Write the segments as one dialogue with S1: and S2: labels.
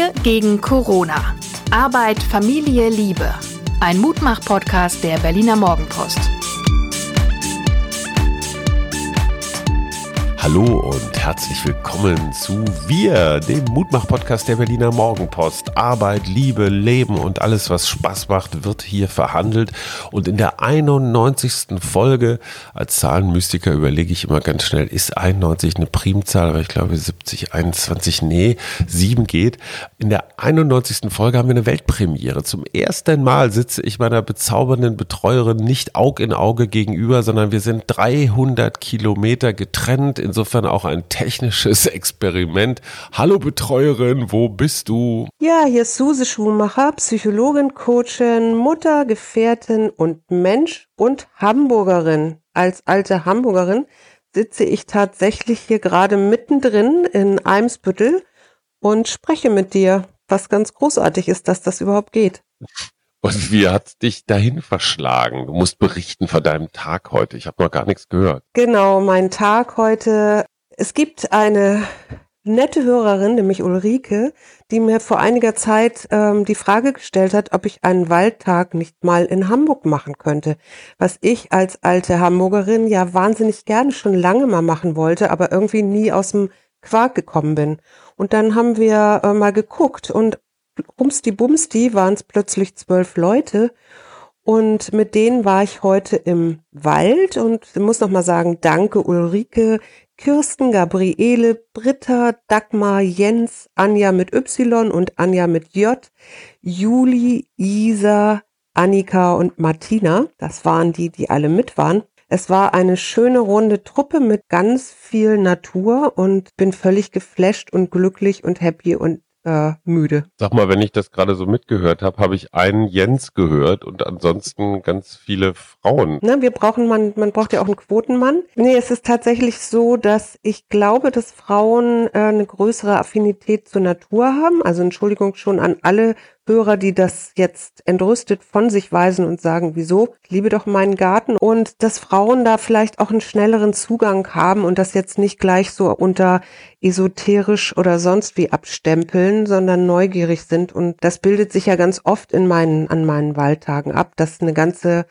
S1: Wir gegen Corona. Arbeit, Familie, Liebe. Ein Mutmach-Podcast der Berliner Morgenpost.
S2: Hallo und herzlich willkommen zu Wir, dem Mutmach-Podcast der Berliner Morgenpost. Arbeit, Liebe, Leben und alles, was Spaß macht, wird hier verhandelt. Und in der 91. Folge, als Zahlenmystiker überlege ich immer ganz schnell, ist 91 eine Primzahl, aber ich glaube 70, 21, nee, 7 geht. In der 91. Folge haben wir eine Weltpremiere. Zum ersten Mal sitze ich meiner bezaubernden Betreuerin nicht Aug in Auge gegenüber, sondern wir sind 300 Kilometer getrennt insofern auch ein technisches Experiment. Hallo Betreuerin, wo bist du?
S3: Ja, hier ist Suse Schumacher, Psychologin, Coachin, Mutter, Gefährtin und Mensch und Hamburgerin. Als alte Hamburgerin sitze ich tatsächlich hier gerade mittendrin in Eimsbüttel und spreche mit dir, was ganz großartig ist, dass das überhaupt geht.
S2: Und wie hat dich dahin verschlagen? Du musst berichten von deinem Tag heute. Ich habe noch gar nichts gehört.
S3: Genau, mein Tag heute. Es gibt eine nette Hörerin, nämlich Ulrike, die mir vor einiger Zeit ähm, die Frage gestellt hat, ob ich einen Waldtag nicht mal in Hamburg machen könnte. Was ich als alte Hamburgerin ja wahnsinnig gerne schon lange mal machen wollte, aber irgendwie nie aus dem Quark gekommen bin. Und dann haben wir äh, mal geguckt und Bumsti Bumsti waren es plötzlich zwölf Leute. Und mit denen war ich heute im Wald und muss noch mal sagen, danke Ulrike, Kirsten, Gabriele, Britta, Dagmar, Jens, Anja mit Y und Anja mit J, Juli, Isa, Annika und Martina. Das waren die, die alle mit waren. Es war eine schöne runde Truppe mit ganz viel Natur und bin völlig geflasht und glücklich und happy und äh, müde.
S2: Sag mal, wenn ich das gerade so mitgehört habe, habe ich einen Jens gehört und ansonsten ganz viele Frauen.
S3: Na, wir brauchen man, man braucht ja auch einen Quotenmann. Nee, es ist tatsächlich so, dass ich glaube, dass Frauen äh, eine größere Affinität zur Natur haben. Also Entschuldigung schon an alle Hörer, die das jetzt entrüstet von sich weisen und sagen, wieso? Liebe doch meinen Garten und dass Frauen da vielleicht auch einen schnelleren Zugang haben und das jetzt nicht gleich so unter esoterisch oder sonst wie abstempeln, sondern neugierig sind und das bildet sich ja ganz oft in meinen, an meinen Wahltagen ab, dass eine ganze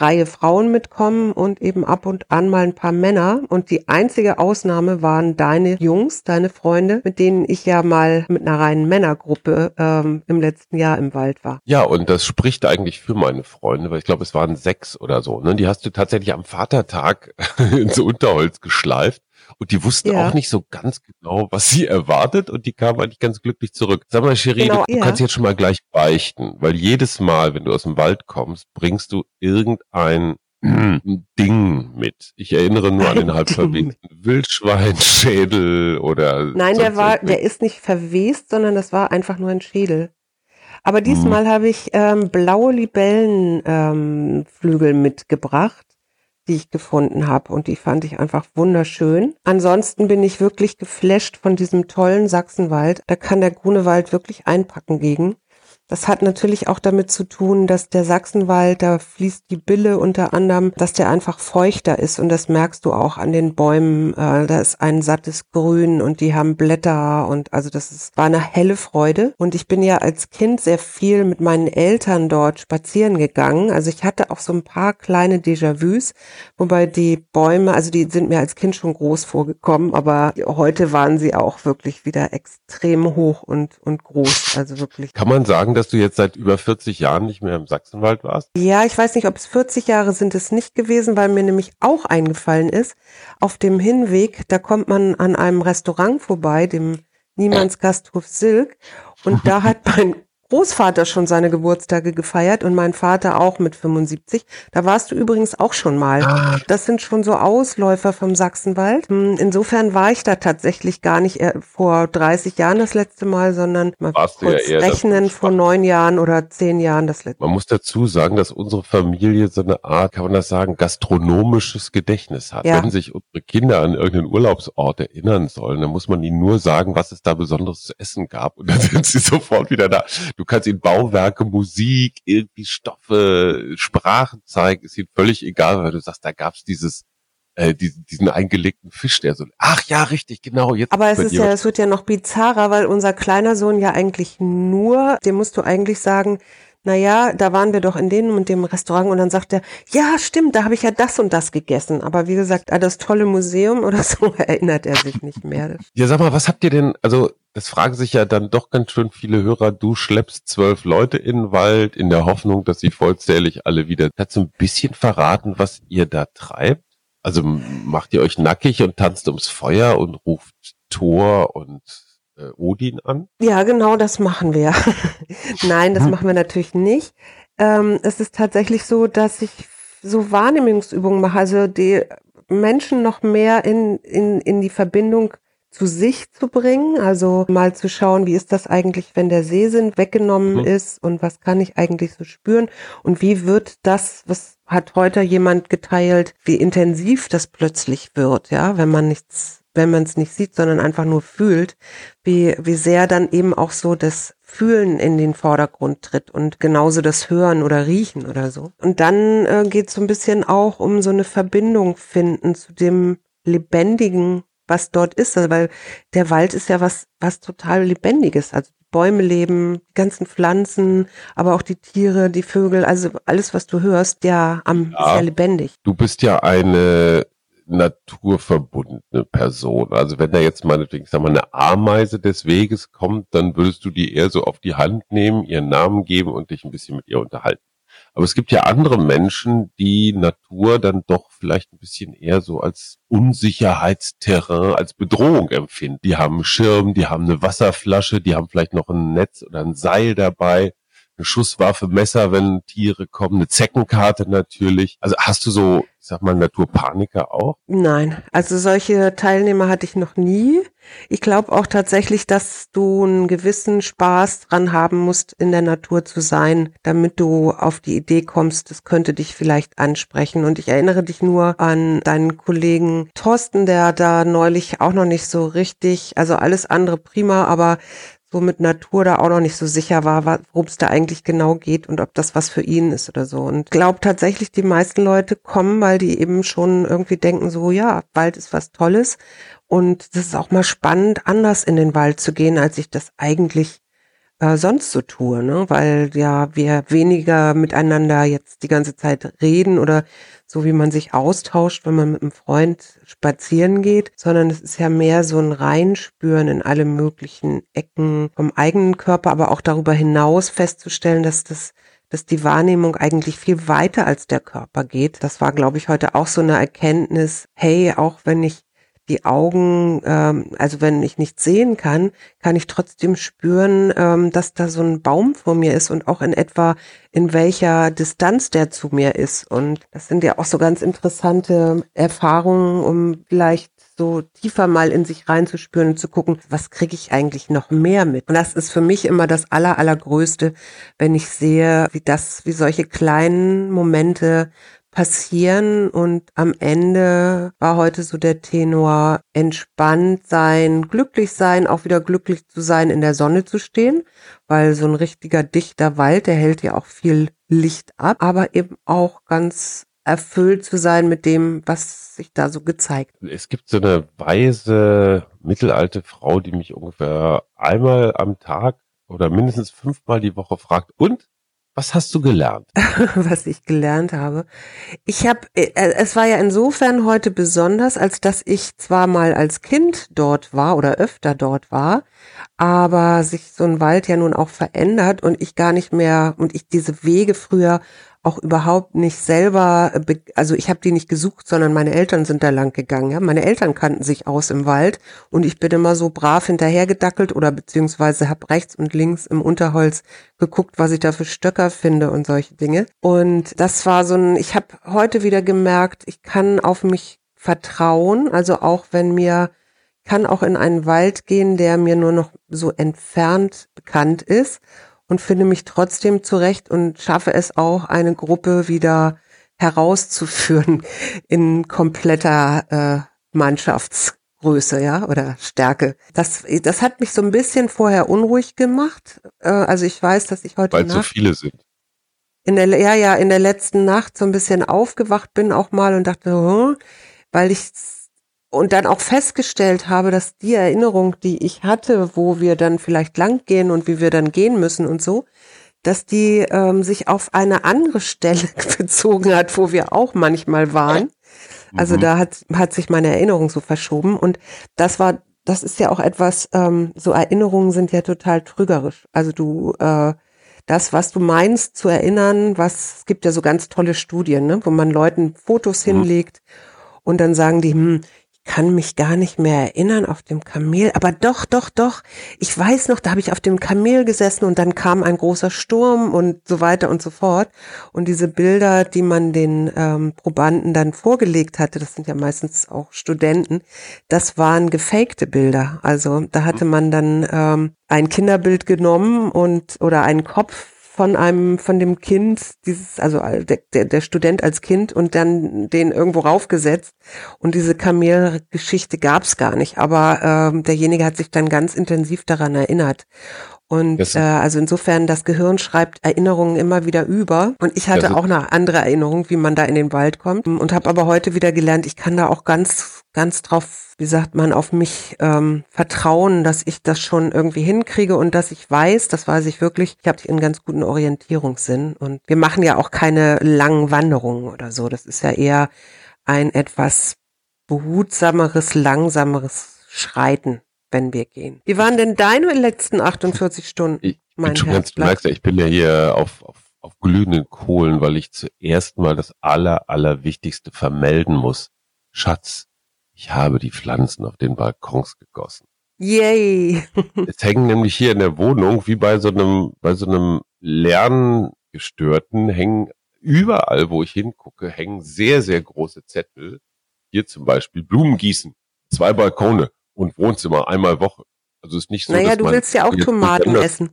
S3: Reihe Frauen mitkommen und eben ab und an mal ein paar Männer. Und die einzige Ausnahme waren deine Jungs, deine Freunde, mit denen ich ja mal mit einer reinen Männergruppe ähm, im letzten Jahr im Wald war.
S2: Ja, und das spricht eigentlich für meine Freunde, weil ich glaube, es waren sechs oder so. Ne? Die hast du tatsächlich am Vatertag ins Unterholz geschleift. Und die wussten ja. auch nicht so ganz genau, was sie erwartet und die kamen eigentlich ganz glücklich zurück. Sag mal, Cherie, genau, du, ja. kannst jetzt schon mal gleich beichten, weil jedes Mal, wenn du aus dem Wald kommst, bringst du irgendein Ding mit. Ich erinnere nur an den halb verwesten Wildschweinschädel oder.
S3: Nein, der war, der ist nicht verwest, sondern das war einfach nur ein Schädel. Aber diesmal hm. habe ich ähm, blaue Libellenflügel ähm, mitgebracht die ich gefunden habe und die fand ich einfach wunderschön. Ansonsten bin ich wirklich geflasht von diesem tollen Sachsenwald. Da kann der Grunewald wirklich einpacken gegen. Das hat natürlich auch damit zu tun, dass der Sachsenwald, da fließt die Bille unter anderem, dass der einfach feuchter ist und das merkst du auch an den Bäumen. Äh, da ist ein sattes Grün und die haben Blätter und also das ist, war eine helle Freude. Und ich bin ja als Kind sehr viel mit meinen Eltern dort spazieren gegangen. Also ich hatte auch so ein paar kleine Déjà-vus, wobei die Bäume, also die sind mir als Kind schon groß vorgekommen, aber heute waren sie auch wirklich wieder extrem hoch und, und groß. Also wirklich.
S2: Kann man sagen, dass du jetzt seit über 40 Jahren nicht mehr im Sachsenwald warst?
S3: Ja, ich weiß nicht, ob es 40 Jahre sind es nicht gewesen, weil mir nämlich auch eingefallen ist, auf dem Hinweg, da kommt man an einem Restaurant vorbei, dem Niemands Gasthof Silk, und da hat mein Großvater schon seine Geburtstage gefeiert und mein Vater auch mit 75. Da warst du übrigens auch schon mal. Ah. Das sind schon so Ausläufer vom Sachsenwald. Hm, insofern war ich da tatsächlich gar nicht vor 30 Jahren das letzte Mal, sondern mal
S2: kurz ja
S3: rechnen vor neun Jahren oder zehn Jahren das letzte
S2: Mal. Man muss dazu sagen, dass unsere Familie so eine Art, kann man das sagen, gastronomisches Gedächtnis hat. Ja. Wenn sich unsere Kinder an irgendeinen Urlaubsort erinnern sollen, dann muss man ihnen nur sagen, was es da Besonderes zu essen gab und dann sind sie sofort wieder da. Du kannst ihnen Bauwerke, Musik, irgendwie Stoffe, Sprachen zeigen, ist ihnen völlig egal, weil du sagst, da gab's dieses äh, diesen, diesen eingelegten Fisch, der so, ach ja, richtig, genau, jetzt.
S3: Aber es ist ja, es wird ja noch bizarrer, weil unser kleiner Sohn ja eigentlich nur, dem musst du eigentlich sagen, na ja, da waren wir doch in dem und dem Restaurant und dann sagt er, ja, stimmt, da habe ich ja das und das gegessen. Aber wie gesagt, an das tolle Museum oder so erinnert er sich nicht mehr.
S2: Ja, sag mal, was habt ihr denn, also das fragen sich ja dann doch ganz schön viele Hörer, du schleppst zwölf Leute in den Wald in der Hoffnung, dass sie vollzählig alle wieder. Kannst du ein bisschen verraten, was ihr da treibt? Also macht ihr euch nackig und tanzt ums Feuer und ruft Thor und äh, Odin an?
S3: Ja, genau, das machen wir. Nein, das hm. machen wir natürlich nicht. Ähm, es ist tatsächlich so, dass ich so Wahrnehmungsübungen mache, also die Menschen noch mehr in, in, in die Verbindung zu sich zu bringen, also mal zu schauen, wie ist das eigentlich, wenn der Sehsinn weggenommen mhm. ist und was kann ich eigentlich so spüren und wie wird das, was hat heute jemand geteilt, wie intensiv das plötzlich wird, ja, wenn man nichts wenn man es nicht sieht, sondern einfach nur fühlt, wie, wie sehr dann eben auch so das Fühlen in den Vordergrund tritt und genauso das Hören oder Riechen oder so. Und dann äh, geht es so ein bisschen auch um so eine Verbindung finden zu dem Lebendigen, was dort ist, also weil der Wald ist ja was, was total Lebendiges. Also Bäume leben, die ganzen Pflanzen, aber auch die Tiere, die Vögel, also alles, was du hörst, ja, am, ja, ist ja lebendig.
S2: Du bist ja eine naturverbundene Person. Also wenn da jetzt meinetwegen, sag mal, eine Ameise des Weges kommt, dann würdest du die eher so auf die Hand nehmen, ihren Namen geben und dich ein bisschen mit ihr unterhalten. Aber es gibt ja andere Menschen, die Natur dann doch vielleicht ein bisschen eher so als Unsicherheitsterrain, als Bedrohung empfinden. Die haben einen Schirm, die haben eine Wasserflasche, die haben vielleicht noch ein Netz oder ein Seil dabei eine Schusswaffe, Messer, wenn Tiere kommen, eine Zeckenkarte natürlich. Also hast du so, sag mal, Naturpaniker auch?
S3: Nein, also solche Teilnehmer hatte ich noch nie. Ich glaube auch tatsächlich, dass du einen gewissen Spaß dran haben musst, in der Natur zu sein, damit du auf die Idee kommst, das könnte dich vielleicht ansprechen. Und ich erinnere dich nur an deinen Kollegen Thorsten, der da neulich auch noch nicht so richtig, also alles andere prima, aber so mit Natur da auch noch nicht so sicher war, worum es da eigentlich genau geht und ob das was für ihn ist oder so. Und glaube tatsächlich, die meisten Leute kommen, weil die eben schon irgendwie denken, so ja, Wald ist was Tolles. Und das ist auch mal spannend, anders in den Wald zu gehen, als ich das eigentlich äh, sonst so tue, ne? weil ja wir weniger miteinander jetzt die ganze Zeit reden oder so wie man sich austauscht, wenn man mit einem Freund spazieren geht, sondern es ist ja mehr so ein Reinspüren in alle möglichen Ecken vom eigenen Körper, aber auch darüber hinaus festzustellen, dass das dass die Wahrnehmung eigentlich viel weiter als der Körper geht. Das war, glaube ich, heute auch so eine Erkenntnis. Hey, auch wenn ich die Augen, ähm, also wenn ich nicht sehen kann, kann ich trotzdem spüren, ähm, dass da so ein Baum vor mir ist und auch in etwa in welcher Distanz der zu mir ist. Und das sind ja auch so ganz interessante Erfahrungen, um vielleicht so tiefer mal in sich reinzuspüren und zu gucken, was kriege ich eigentlich noch mehr mit. Und das ist für mich immer das aller, allergrößte, wenn ich sehe, wie das, wie solche kleinen Momente passieren und am Ende war heute so der Tenor entspannt sein, glücklich sein, auch wieder glücklich zu sein, in der Sonne zu stehen, weil so ein richtiger dichter Wald, der hält ja auch viel Licht ab, aber eben auch ganz erfüllt zu sein mit dem, was sich da so gezeigt.
S2: Es gibt so eine weise mittelalte Frau, die mich ungefähr einmal am Tag oder mindestens fünfmal die Woche fragt, und was hast du gelernt?
S3: Was ich gelernt habe. Ich habe, äh, es war ja insofern heute besonders, als dass ich zwar mal als Kind dort war oder öfter dort war, aber sich so ein Wald ja nun auch verändert und ich gar nicht mehr und ich diese Wege früher auch überhaupt nicht selber, also ich habe die nicht gesucht, sondern meine Eltern sind da lang gegangen. Ja? Meine Eltern kannten sich aus im Wald und ich bin immer so brav hinterhergedackelt oder beziehungsweise habe rechts und links im Unterholz geguckt, was ich da für Stöcker finde und solche Dinge. Und das war so ein, ich habe heute wieder gemerkt, ich kann auf mich vertrauen, also auch wenn mir kann auch in einen Wald gehen, der mir nur noch so entfernt bekannt ist und finde mich trotzdem zurecht und schaffe es auch, eine Gruppe wieder herauszuführen in kompletter äh, Mannschaftsgröße, ja, oder Stärke. Das, das hat mich so ein bisschen vorher unruhig gemacht. Äh, also ich weiß, dass ich heute
S2: Weil Nacht so viele sind.
S3: In der, ja, ja, in der letzten Nacht so ein bisschen aufgewacht bin auch mal und dachte, hm, weil ich und dann auch festgestellt habe, dass die Erinnerung, die ich hatte, wo wir dann vielleicht lang gehen und wie wir dann gehen müssen und so, dass die ähm, sich auf eine andere Stelle bezogen hat, wo wir auch manchmal waren. Also mhm. da hat, hat sich meine Erinnerung so verschoben und das war, das ist ja auch etwas, ähm, so Erinnerungen sind ja total trügerisch. Also du, äh, das, was du meinst zu erinnern, was, es gibt ja so ganz tolle Studien, ne, wo man Leuten Fotos mhm. hinlegt und dann sagen die, hm, kann mich gar nicht mehr erinnern auf dem Kamel, aber doch, doch, doch. Ich weiß noch, da habe ich auf dem Kamel gesessen und dann kam ein großer Sturm und so weiter und so fort. Und diese Bilder, die man den ähm, Probanden dann vorgelegt hatte, das sind ja meistens auch Studenten, das waren gefakte Bilder. Also da hatte man dann ähm, ein Kinderbild genommen und oder einen Kopf von einem, von dem Kind, dieses, also der, der, der Student als Kind und dann den irgendwo raufgesetzt. Und diese Kamelgeschichte gab es gar nicht. Aber ähm, derjenige hat sich dann ganz intensiv daran erinnert. Und äh, also insofern, das Gehirn schreibt Erinnerungen immer wieder über. Und ich hatte auch eine andere Erinnerung, wie man da in den Wald kommt. Und habe aber heute wieder gelernt, ich kann da auch ganz, ganz drauf, wie sagt man, auf mich ähm, vertrauen, dass ich das schon irgendwie hinkriege und dass ich weiß, das weiß ich wirklich, ich habe einen ganz guten Orientierungssinn. Und wir machen ja auch keine langen Wanderungen oder so. Das ist ja eher ein etwas behutsameres, langsameres Schreiten wenn wir gehen. Wie waren denn deine letzten 48 Stunden?
S2: Ich bin schon ganz, du merkst ja, ich bin ja hier auf, auf, auf glühenden Kohlen, weil ich zuerst mal das aller, allerwichtigste vermelden muss. Schatz, ich habe die Pflanzen auf den Balkons gegossen.
S3: Yay!
S2: es hängen nämlich hier in der Wohnung, wie bei so einem, bei so einem Lerngestörten, hängen überall, wo ich hingucke, hängen sehr, sehr große Zettel. Hier zum Beispiel Blumen gießen, zwei Balkone, und Wohnzimmer einmal Woche. Also ist nicht so.
S3: Naja, du willst ja auch Tomaten essen.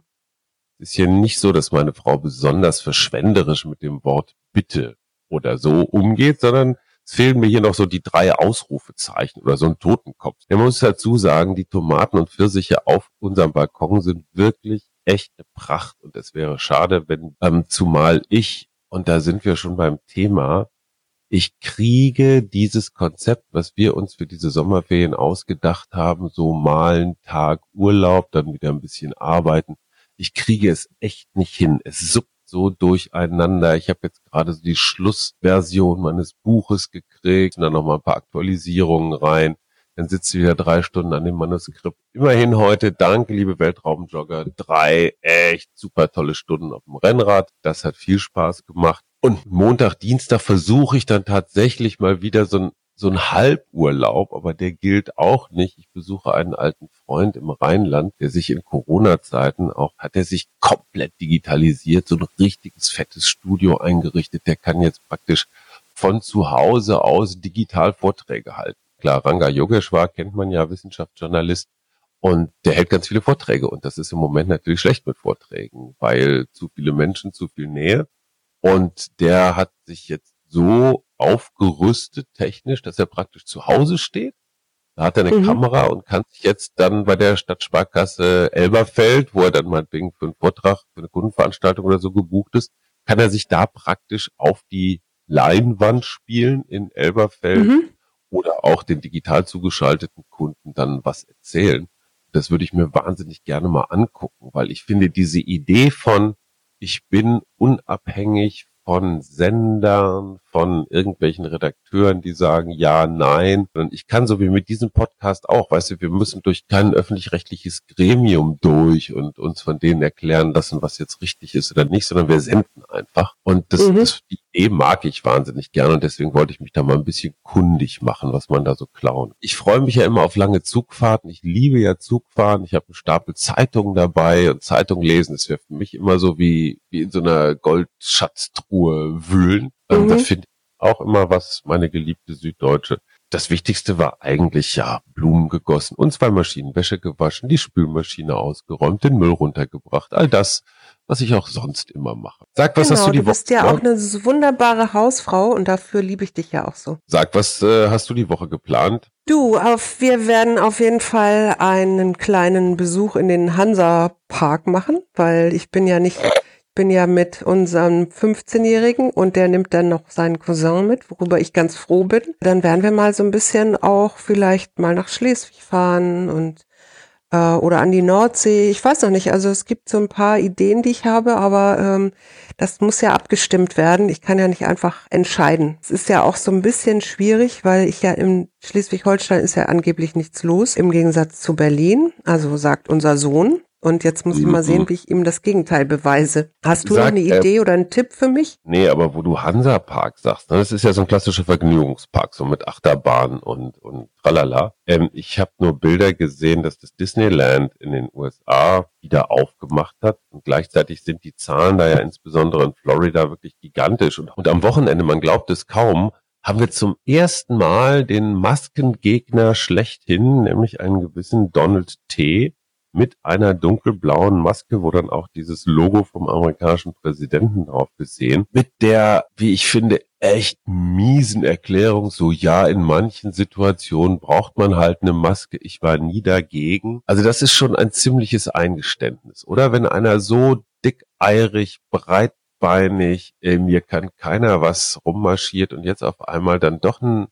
S2: Ist hier nicht so, dass meine Frau besonders verschwenderisch mit dem Wort Bitte oder so umgeht, sondern es fehlen mir hier noch so die drei Ausrufezeichen oder so ein Totenkopf. Man muss dazu sagen, die Tomaten und Pfirsiche auf unserem Balkon sind wirklich echte Pracht und es wäre schade, wenn ähm, zumal ich, und da sind wir schon beim Thema, ich kriege dieses Konzept, was wir uns für diese Sommerferien ausgedacht haben, so mal einen Tag Urlaub, dann wieder ein bisschen arbeiten. Ich kriege es echt nicht hin. Es suppt so durcheinander. Ich habe jetzt gerade so die Schlussversion meines Buches gekriegt und dann nochmal ein paar Aktualisierungen rein. Dann sitzt sie wieder drei Stunden an dem Manuskript. Immerhin heute, danke, liebe Weltraumjogger, drei echt super tolle Stunden auf dem Rennrad. Das hat viel Spaß gemacht. Und Montag, Dienstag versuche ich dann tatsächlich mal wieder so ein, so ein Halburlaub, aber der gilt auch nicht. Ich besuche einen alten Freund im Rheinland, der sich in Corona-Zeiten auch, hat er sich komplett digitalisiert, so ein richtiges fettes Studio eingerichtet. Der kann jetzt praktisch von zu Hause aus digital Vorträge halten. Klar, Ranga Yogeshwar kennt man ja, Wissenschaftsjournalist. Und der hält ganz viele Vorträge. Und das ist im Moment natürlich schlecht mit Vorträgen, weil zu viele Menschen, zu viel Nähe. Und der hat sich jetzt so aufgerüstet technisch, dass er praktisch zu Hause steht. Da hat er eine mhm. Kamera und kann sich jetzt dann bei der Stadtsparkasse Elberfeld, wo er dann meinetwegen für einen Vortrag, für eine Kundenveranstaltung oder so gebucht ist, kann er sich da praktisch auf die Leinwand spielen in Elberfeld mhm. oder auch den digital zugeschalteten Kunden dann was erzählen. Das würde ich mir wahnsinnig gerne mal angucken, weil ich finde diese Idee von ich bin unabhängig von Sendern, von irgendwelchen Redakteuren, die sagen ja, nein. Und ich kann so wie mit diesem Podcast auch, weißt du, wir müssen durch kein öffentlich-rechtliches Gremium durch und uns von denen erklären lassen, was jetzt richtig ist oder nicht, sondern wir senden einfach. Und das, mhm. das die Idee mag ich wahnsinnig gerne und deswegen wollte ich mich da mal ein bisschen kundig machen, was man da so klauen. Ich freue mich ja immer auf lange Zugfahrten. Ich liebe ja Zugfahren. Ich habe einen Stapel Zeitungen dabei und Zeitung lesen ist ja für mich immer so wie, wie in so einer Goldschatztruhe Ruhe wühlen. Ähm, mhm. Da finde ich auch immer was, meine geliebte Süddeutsche. Das Wichtigste war eigentlich ja Blumen gegossen und zwei Maschinen Wäsche gewaschen, die Spülmaschine ausgeräumt, den Müll runtergebracht. All das, was ich auch sonst immer mache. Sag, was
S3: genau,
S2: hast du die
S3: Woche? Du bist ja auch eine wunderbare Hausfrau und dafür liebe ich dich ja auch so.
S2: Sag, was äh, hast du die Woche geplant?
S3: Du, auf, wir werden auf jeden Fall einen kleinen Besuch in den Hansa Park machen, weil ich bin ja nicht bin ja mit unserem 15-Jährigen und der nimmt dann noch seinen Cousin mit, worüber ich ganz froh bin. Dann werden wir mal so ein bisschen auch vielleicht mal nach Schleswig fahren und äh, oder an die Nordsee. Ich weiß noch nicht. Also es gibt so ein paar Ideen, die ich habe, aber ähm, das muss ja abgestimmt werden. Ich kann ja nicht einfach entscheiden. Es ist ja auch so ein bisschen schwierig, weil ich ja im Schleswig-Holstein ist ja angeblich nichts los, im Gegensatz zu Berlin. Also sagt unser Sohn. Und jetzt muss ich mal sehen, mhm. wie ich ihm das Gegenteil beweise. Hast du Sag, eine Idee äh, oder einen Tipp für mich?
S2: Nee, aber wo du Hansa Park sagst, ne, das ist ja so ein klassischer Vergnügungspark, so mit Achterbahn und, und tralala. Ähm, ich habe nur Bilder gesehen, dass das Disneyland in den USA wieder aufgemacht hat. Und gleichzeitig sind die Zahlen da ja insbesondere in Florida wirklich gigantisch. Und, und am Wochenende, man glaubt es kaum, haben wir zum ersten Mal den Maskengegner schlechthin, nämlich einen gewissen Donald T., mit einer dunkelblauen Maske, wo dann auch dieses Logo vom amerikanischen Präsidenten drauf gesehen, mit der, wie ich finde, echt miesen Erklärung, so ja, in manchen Situationen braucht man halt eine Maske, ich war nie dagegen. Also das ist schon ein ziemliches Eingeständnis, oder? Wenn einer so dickeirig, breitbeinig, äh, mir kann keiner was rummarschiert und jetzt auf einmal dann doch ein,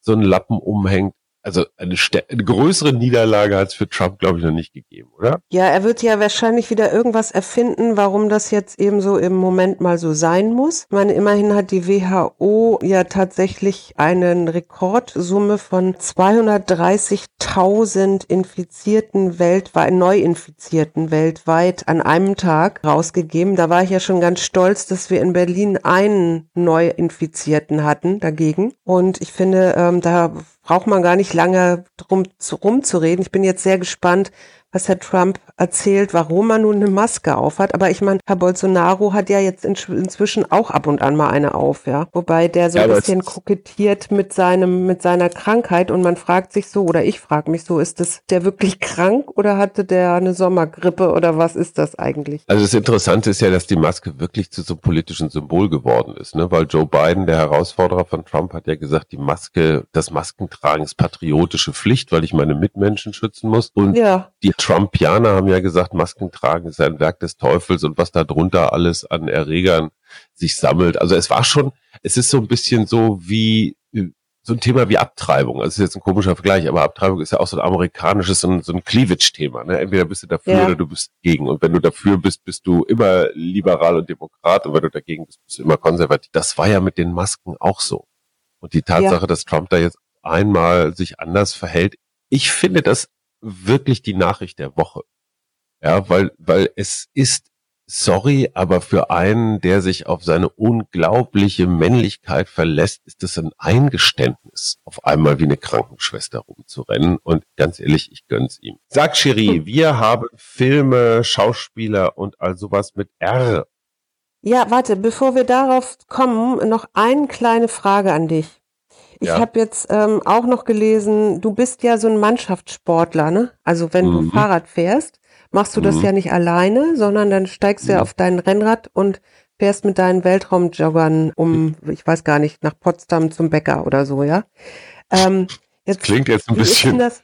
S2: so ein Lappen umhängt, also eine, eine größere Niederlage hat es für Trump, glaube ich, noch nicht gegeben, oder?
S3: Ja, er wird ja wahrscheinlich wieder irgendwas erfinden, warum das jetzt eben so im Moment mal so sein muss. Ich meine, immerhin hat die WHO ja tatsächlich einen Rekordsumme von 230.000 Infizierten weltweit, Neuinfizierten weltweit an einem Tag rausgegeben. Da war ich ja schon ganz stolz, dass wir in Berlin einen Neuinfizierten hatten dagegen. Und ich finde, ähm, da braucht man gar nicht lange drum zu, rumzureden. Ich bin jetzt sehr gespannt, was Herr Trump erzählt, warum er nun eine Maske aufhat. Aber ich meine, Herr Bolsonaro hat ja jetzt inzwischen auch ab und an mal eine auf, ja. Wobei der so ja, ein bisschen kokettiert mit seinem, mit seiner Krankheit und man fragt sich so, oder ich frage mich so, ist das der wirklich krank oder hatte der eine Sommergrippe oder was ist das eigentlich?
S2: Also das Interessante ist ja, dass die Maske wirklich zu so einem politischen Symbol geworden ist, ne? Weil Joe Biden, der Herausforderer von Trump, hat ja gesagt, die Maske, das Maskentragen ist patriotische Pflicht, weil ich meine Mitmenschen schützen muss. Und ja. die Trumpianer haben ja gesagt, Masken tragen ist ein Werk des Teufels und was da drunter alles an Erregern sich sammelt. Also es war schon, es ist so ein bisschen so wie so ein Thema wie Abtreibung. Also es ist jetzt ein komischer Vergleich, aber Abtreibung ist ja auch so ein amerikanisches, so ein, so ein Cleavage-Thema. Ne? Entweder bist du dafür ja. oder du bist dagegen. Und wenn du dafür bist, bist du immer liberal und Demokrat. Und wenn du dagegen bist, bist du immer konservativ. Das war ja mit den Masken auch so. Und die Tatsache, ja. dass Trump da jetzt einmal sich anders verhält, ich finde das wirklich die Nachricht der Woche. Ja, weil, weil es ist, sorry, aber für einen, der sich auf seine unglaubliche Männlichkeit verlässt, ist es ein Eingeständnis, auf einmal wie eine Krankenschwester rumzurennen. Und ganz ehrlich, ich gönn's ihm. Sag Cherie, wir haben Filme, Schauspieler und all sowas mit R.
S3: Ja, warte, bevor wir darauf kommen, noch eine kleine Frage an dich. Ich ja. habe jetzt ähm, auch noch gelesen, du bist ja so ein Mannschaftssportler, ne? Also wenn mhm. du Fahrrad fährst, machst du das mhm. ja nicht alleine, sondern dann steigst du ja auf dein Rennrad und fährst mit deinen Weltraumjoggern um, ich weiß gar nicht, nach Potsdam zum Bäcker oder so, ja?
S2: Ähm, jetzt, das klingt jetzt ein bisschen, das?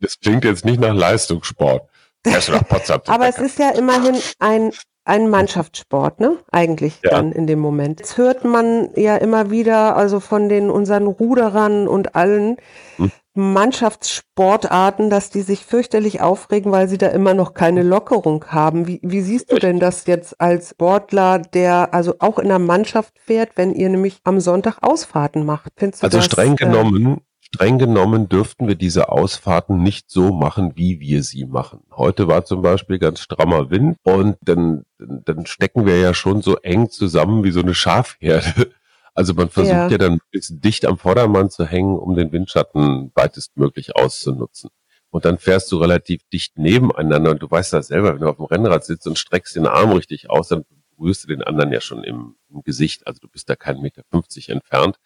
S2: das klingt jetzt nicht nach Leistungssport.
S3: Fährst du nach Potsdam zum Aber es ist ja immerhin ein ein Mannschaftssport, ne? Eigentlich ja. dann in dem Moment. Jetzt hört man ja immer wieder, also von den unseren Ruderern und allen hm. Mannschaftssportarten, dass die sich fürchterlich aufregen, weil sie da immer noch keine Lockerung haben. Wie, wie siehst du denn das jetzt als Sportler, der also auch in der Mannschaft fährt, wenn ihr nämlich am Sonntag Ausfahrten macht?
S2: Findest du also das, streng äh, genommen streng genommen dürften wir diese Ausfahrten nicht so machen, wie wir sie machen. Heute war zum Beispiel ganz strammer Wind und dann, dann stecken wir ja schon so eng zusammen wie so eine Schafherde. Also man versucht ja, ja dann dicht am Vordermann zu hängen, um den Windschatten weitestmöglich auszunutzen. Und dann fährst du relativ dicht nebeneinander und du weißt das selber, wenn du auf dem Rennrad sitzt und streckst den Arm richtig aus, dann berührst du den anderen ja schon im, im Gesicht. Also du bist da keinen Meter 50 entfernt.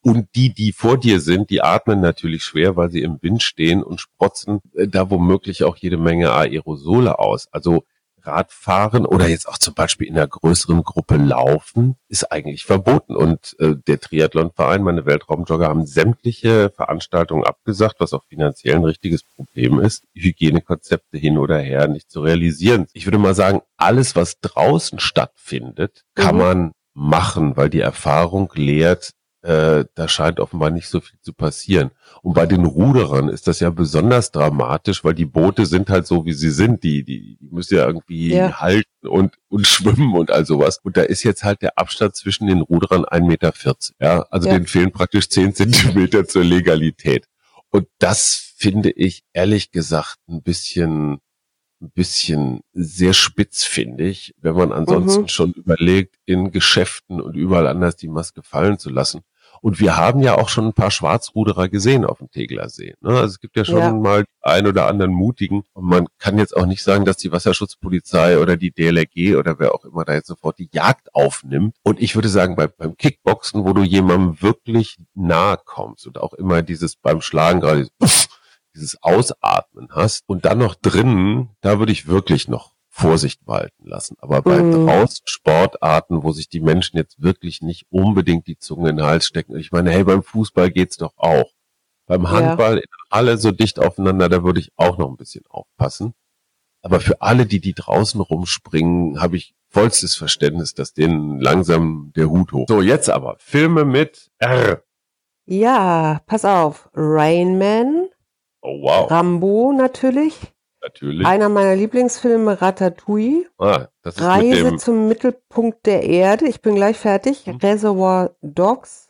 S2: Und die, die vor dir sind, die atmen natürlich schwer, weil sie im Wind stehen und sprotzen äh, da womöglich auch jede Menge Aerosole aus. Also Radfahren oder jetzt auch zum Beispiel in einer größeren Gruppe laufen, ist eigentlich verboten. Und äh, der Triathlonverein, meine Weltraumjogger, haben sämtliche Veranstaltungen abgesagt, was auch finanziell ein richtiges Problem ist, Hygienekonzepte hin oder her nicht zu realisieren. Ich würde mal sagen, alles, was draußen stattfindet, kann mhm. man machen, weil die Erfahrung lehrt, äh, da scheint offenbar nicht so viel zu passieren. Und bei den Ruderern ist das ja besonders dramatisch, weil die Boote sind halt so, wie sie sind. Die, die, die müssen ja irgendwie ja. halten und, und schwimmen und all sowas. Und da ist jetzt halt der Abstand zwischen den Ruderern 1,40 Meter. Ja, also ja. denen fehlen praktisch 10 Zentimeter zur Legalität. Und das finde ich ehrlich gesagt ein bisschen ein bisschen sehr spitz, finde ich, wenn man ansonsten mhm. schon überlegt, in Geschäften und überall anders die Maske fallen zu lassen. Und wir haben ja auch schon ein paar Schwarzruderer gesehen auf dem Tegeler See. Ne? Also es gibt ja schon ja. mal ein oder anderen mutigen. Und man kann jetzt auch nicht sagen, dass die Wasserschutzpolizei oder die DLRG oder wer auch immer da jetzt sofort die Jagd aufnimmt. Und ich würde sagen, bei, beim Kickboxen, wo du jemandem wirklich nahe kommst und auch immer dieses beim Schlagen gerade dieses Ausatmen hast und dann noch drinnen, da würde ich wirklich noch Vorsicht walten lassen. Aber bei mhm. draußen Sportarten, wo sich die Menschen jetzt wirklich nicht unbedingt die Zunge in den Hals stecken. Ich meine, hey, beim Fußball geht's doch auch. Beim Handball ja. alle so dicht aufeinander, da würde ich auch noch ein bisschen aufpassen. Aber für alle, die die draußen rumspringen, habe ich vollstes Verständnis, dass denen langsam der Hut hoch. So, jetzt aber Filme mit R.
S3: Ja, pass auf. Rainman.
S2: Oh wow.
S3: Rambo natürlich.
S2: Natürlich.
S3: Einer meiner Lieblingsfilme, Ratatouille.
S2: Ah,
S3: Reise
S2: mit
S3: zum Mittelpunkt der Erde. Ich bin gleich fertig.
S2: Mhm.
S3: Reservoir Dogs.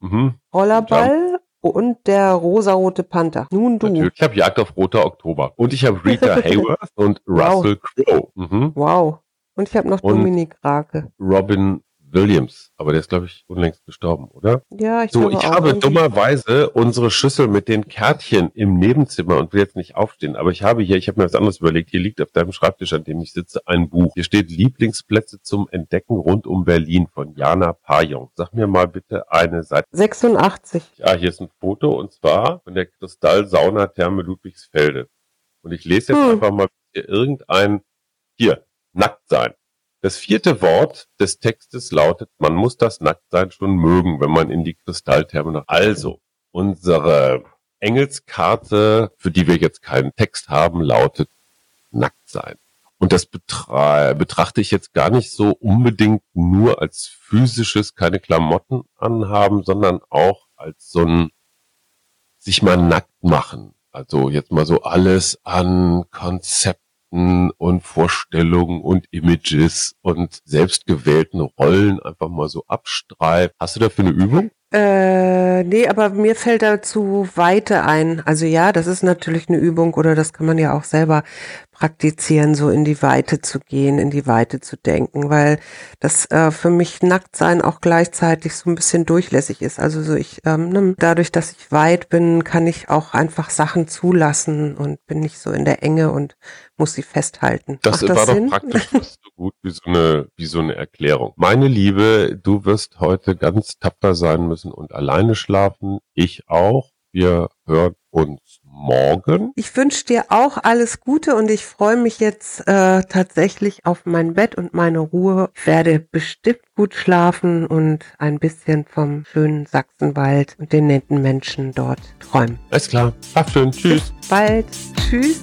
S2: Mhm.
S3: Rollerball und der rosarote Panther. Nun du.
S2: Natürlich. Ich habe Jagd auf Roter Oktober. Und ich habe Rita Hayworth und Russell wow. Crowe. Mhm.
S3: Wow. Und ich habe noch und Dominik Rake.
S2: Robin Williams, aber der ist, glaube ich, unlängst gestorben, oder?
S3: Ja, ich
S2: So, ich habe dummerweise unsere Schüssel mit den Kärtchen im Nebenzimmer und will jetzt nicht aufstehen, aber ich habe hier, ich habe mir was anderes überlegt, hier liegt auf deinem Schreibtisch, an dem ich sitze, ein Buch. Hier steht Lieblingsplätze zum Entdecken rund um Berlin von Jana Pajong. Sag mir mal bitte eine Seite.
S3: 86.
S2: Ja, hier ist ein Foto und zwar von der Kristall-Sauna-Therme Ludwigsfelde. Und ich lese jetzt hm. einfach mal irgendein, hier, nackt sein. Das vierte Wort des Textes lautet, man muss das Nacktsein schon mögen, wenn man in die Kristalltherme nach. Also, unsere Engelskarte, für die wir jetzt keinen Text haben, lautet Nacktsein. Und das betra betrachte ich jetzt gar nicht so unbedingt nur als physisches, keine Klamotten anhaben, sondern auch als so ein sich mal nackt machen. Also jetzt mal so alles an Konzept und Vorstellungen und Images und selbstgewählten Rollen einfach mal so abstreift. Hast du dafür eine Übung?
S3: Äh, nee, aber mir fällt dazu Weite ein. Also ja, das ist natürlich eine Übung oder das kann man ja auch selber praktizieren, so in die Weite zu gehen, in die Weite zu denken, weil das äh, für mich Nacktsein auch gleichzeitig so ein bisschen durchlässig ist. Also so ich, ähm, ne, dadurch, dass ich weit bin, kann ich auch einfach Sachen zulassen und bin nicht so in der Enge und muss sie festhalten.
S2: Das, das war Sinn? doch praktisch fast so gut wie so eine, wie so eine Erklärung. Meine Liebe, du wirst heute ganz tapfer sein müssen und alleine schlafen. Ich auch. Wir hören uns morgen.
S3: Ich wünsche dir auch alles Gute und ich freue mich jetzt äh, tatsächlich auf mein Bett und meine Ruhe. Ich werde bestimmt gut schlafen und ein bisschen vom schönen Sachsenwald und den netten Menschen dort träumen.
S2: Alles klar. Schlaf schön. Tschüss.
S3: Bis bald. Tschüss.